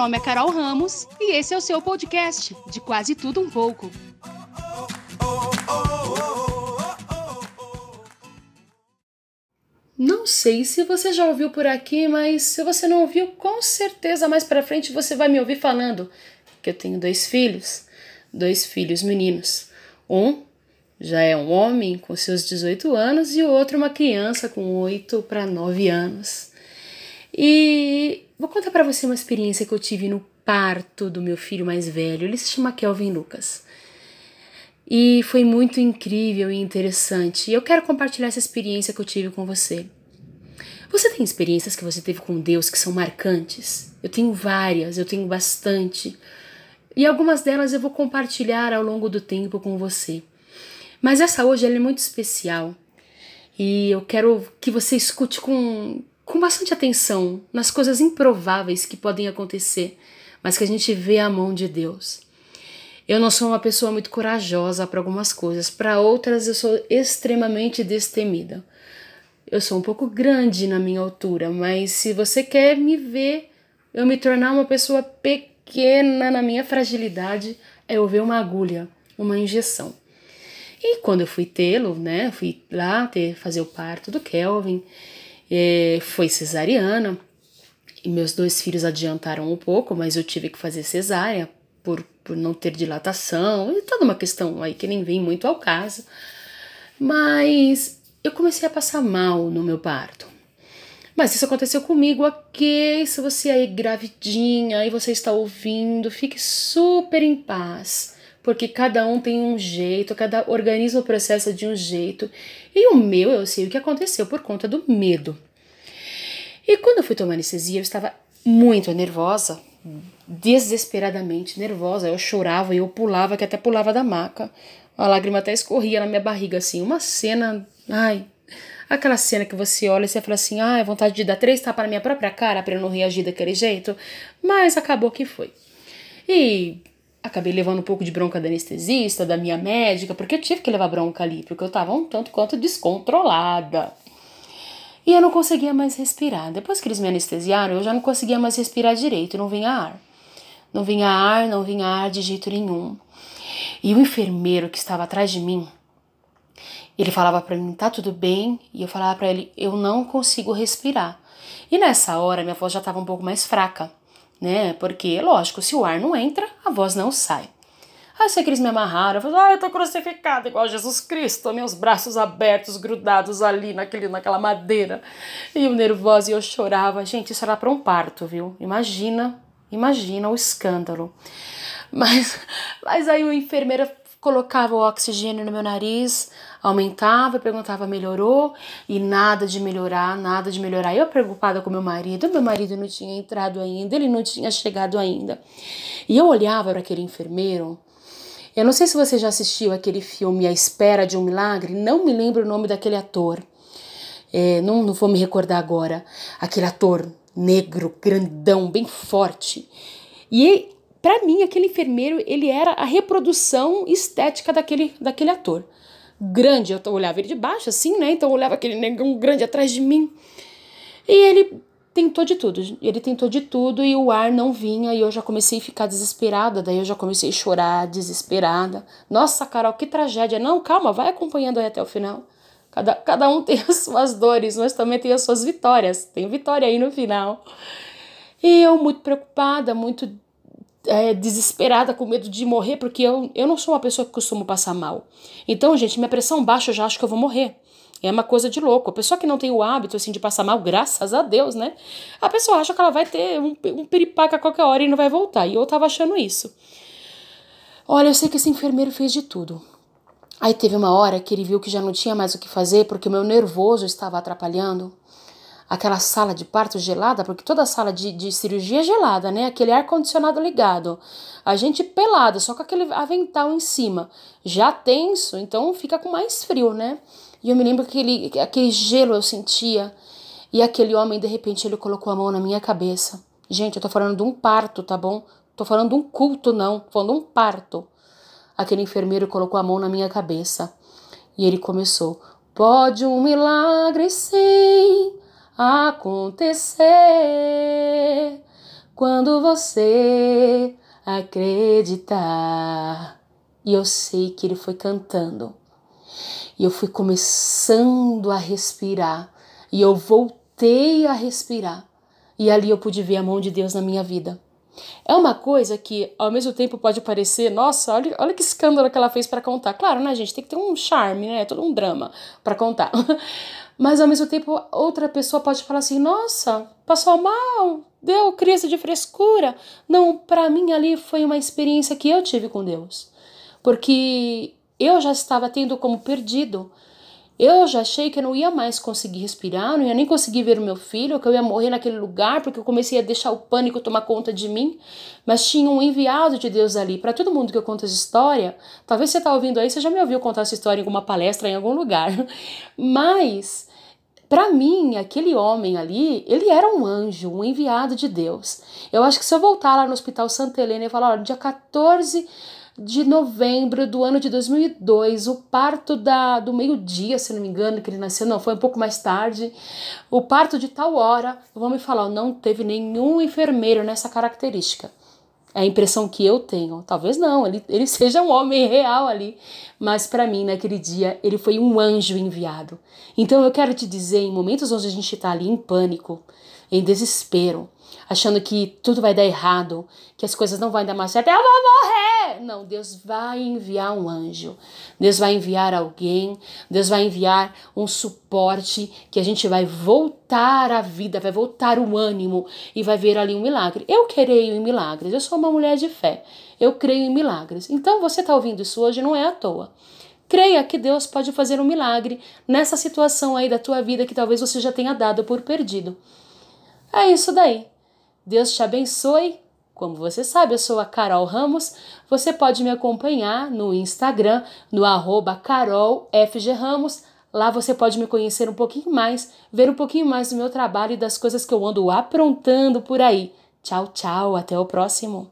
nome é Carol Ramos e esse é o seu podcast de quase tudo um pouco. Não sei se você já ouviu por aqui, mas se você não ouviu, com certeza mais para frente você vai me ouvir falando que eu tenho dois filhos, dois filhos meninos. Um já é um homem com seus 18 anos e o outro uma criança com 8 para 9 anos. E vou contar para você uma experiência que eu tive no parto do meu filho mais velho. Ele se chama Kelvin Lucas. E foi muito incrível e interessante. E eu quero compartilhar essa experiência que eu tive com você. Você tem experiências que você teve com Deus que são marcantes? Eu tenho várias, eu tenho bastante. E algumas delas eu vou compartilhar ao longo do tempo com você. Mas essa hoje é muito especial. E eu quero que você escute com, com bastante atenção nas coisas improváveis que podem acontecer, mas que a gente vê a mão de Deus. Eu não sou uma pessoa muito corajosa para algumas coisas, para outras eu sou extremamente destemida. Eu sou um pouco grande na minha altura, mas se você quer me ver eu me tornar uma pessoa pequena na minha fragilidade, é eu ver uma agulha, uma injeção. E quando eu fui tê-lo, né, fui lá ter, fazer o parto do Kelvin, foi cesariana, e meus dois filhos adiantaram um pouco, mas eu tive que fazer cesárea por, por não ter dilatação, e toda uma questão aí que nem vem muito ao caso. Mas eu comecei a passar mal no meu parto. Mas isso aconteceu comigo, ok? Se você aí gravidinha e você está ouvindo, fique super em paz, porque cada um tem um jeito, cada organismo processa de um jeito. E o meu, eu sei o que aconteceu por conta do medo. E quando eu fui tomar anestesia, eu estava muito nervosa, desesperadamente nervosa. Eu chorava e eu pulava, que até pulava da maca. A lágrima até escorria na minha barriga, assim. Uma cena. Ai. Aquela cena que você olha e você fala assim: ai, vontade de dar três tapas na minha própria cara para eu não reagir daquele jeito. Mas acabou que foi. E acabei levando um pouco de bronca da anestesista, da minha médica, porque eu tive que levar bronca ali, porque eu tava um tanto quanto descontrolada. E eu não conseguia mais respirar. Depois que eles me anestesiaram, eu já não conseguia mais respirar direito, não vinha ar. Não vinha ar, não vinha ar de jeito nenhum. E o enfermeiro que estava atrás de mim, ele falava para mim, tá tudo bem? E eu falava para ele, eu não consigo respirar. E nessa hora minha voz já estava um pouco mais fraca, né? Porque, lógico, se o ar não entra, a voz não sai. Aí sei que eles me amarraram, eu falei, ah, eu tô crucificada igual Jesus Cristo, meus braços abertos, grudados ali naquele, naquela madeira. E eu nervosa e eu chorava. Gente, isso era para um parto, viu? Imagina Imagina o escândalo. Mas, mas aí o enfermeiro colocava o oxigênio no meu nariz, aumentava, perguntava, melhorou? E nada de melhorar, nada de melhorar. Eu preocupada com meu marido, meu marido não tinha entrado ainda, ele não tinha chegado ainda. E eu olhava para aquele enfermeiro. Eu não sei se você já assistiu aquele filme A Espera de um Milagre, não me lembro o nome daquele ator. É, não, não vou me recordar agora. Aquele ator negro, grandão, bem forte. E para mim aquele enfermeiro, ele era a reprodução estética daquele daquele ator. Grande, eu olhava ele de baixo assim, né? Então eu olhava aquele negão grande atrás de mim. E ele tentou de tudo. Ele tentou de tudo e o ar não vinha e eu já comecei a ficar desesperada. Daí eu já comecei a chorar, desesperada. Nossa, Carol, que tragédia. Não, calma, vai acompanhando aí até o final. Cada, cada um tem as suas dores, mas também tem as suas vitórias. Tem vitória aí no final. E eu muito preocupada, muito é, desesperada, com medo de morrer, porque eu, eu não sou uma pessoa que costumo passar mal. Então, gente, minha pressão baixa, eu já acho que eu vou morrer. É uma coisa de louco. A pessoa que não tem o hábito assim de passar mal, graças a Deus, né? A pessoa acha que ela vai ter um, um piripaca a qualquer hora e não vai voltar. E eu tava achando isso. Olha, eu sei que esse enfermeiro fez de tudo. Aí teve uma hora que ele viu que já não tinha mais o que fazer porque o meu nervoso estava atrapalhando. Aquela sala de parto gelada, porque toda sala de, de cirurgia é gelada, né? Aquele ar-condicionado ligado. A gente pelada, só com aquele avental em cima. Já tenso, então fica com mais frio, né? E eu me lembro que aquele, aquele gelo eu sentia. E aquele homem, de repente, ele colocou a mão na minha cabeça. Gente, eu tô falando de um parto, tá bom? Tô falando de um culto, não. Tô falando de um parto. Aquele enfermeiro colocou a mão na minha cabeça e ele começou: Pode um milagre sim acontecer quando você acreditar. E eu sei que ele foi cantando. E eu fui começando a respirar. E eu voltei a respirar. E ali eu pude ver a mão de Deus na minha vida. É uma coisa que, ao mesmo tempo, pode parecer, nossa, olha, olha que escândalo que ela fez para contar. Claro, né, gente? Tem que ter um charme, né? Todo um drama para contar. Mas, ao mesmo tempo, outra pessoa pode falar assim: nossa, passou mal, deu crise de frescura. Não, para mim ali foi uma experiência que eu tive com Deus. Porque eu já estava tendo como perdido eu já achei que eu não ia mais conseguir respirar, não ia nem conseguir ver o meu filho, que eu ia morrer naquele lugar, porque eu comecei a deixar o pânico tomar conta de mim. Mas tinha um enviado de Deus ali. Para todo mundo que eu conto essa história, talvez você está ouvindo aí, você já me ouviu contar essa história em alguma palestra, em algum lugar. Mas para mim, aquele homem ali, ele era um anjo, um enviado de Deus. Eu acho que se eu voltar lá no Hospital Santa Helena e falar, olha, dia 14 de novembro do ano de 2002, o parto da, do meio-dia, se não me engano, que ele nasceu, não, foi um pouco mais tarde. O parto de tal hora, vão me falar, não teve nenhum enfermeiro nessa característica. É a impressão que eu tenho. Talvez não, ele, ele seja um homem real ali. Mas para mim, naquele dia, ele foi um anjo enviado. Então eu quero te dizer, em momentos onde a gente está ali em pânico, em desespero, achando que tudo vai dar errado, que as coisas não vão dar mais certo, eu vou morrer! Não, Deus vai enviar um anjo, Deus vai enviar alguém, Deus vai enviar um suporte que a gente vai voltar à vida, vai voltar o ânimo e vai ver ali um milagre. Eu creio em milagres, eu sou uma mulher de fé, eu creio em milagres. Então você está ouvindo isso hoje não é à toa. Creia que Deus pode fazer um milagre nessa situação aí da tua vida que talvez você já tenha dado por perdido. É isso daí. Deus te abençoe. Como você sabe, eu sou a Carol Ramos. Você pode me acompanhar no Instagram, no carolfgramos. Lá você pode me conhecer um pouquinho mais, ver um pouquinho mais do meu trabalho e das coisas que eu ando aprontando por aí. Tchau, tchau, até o próximo.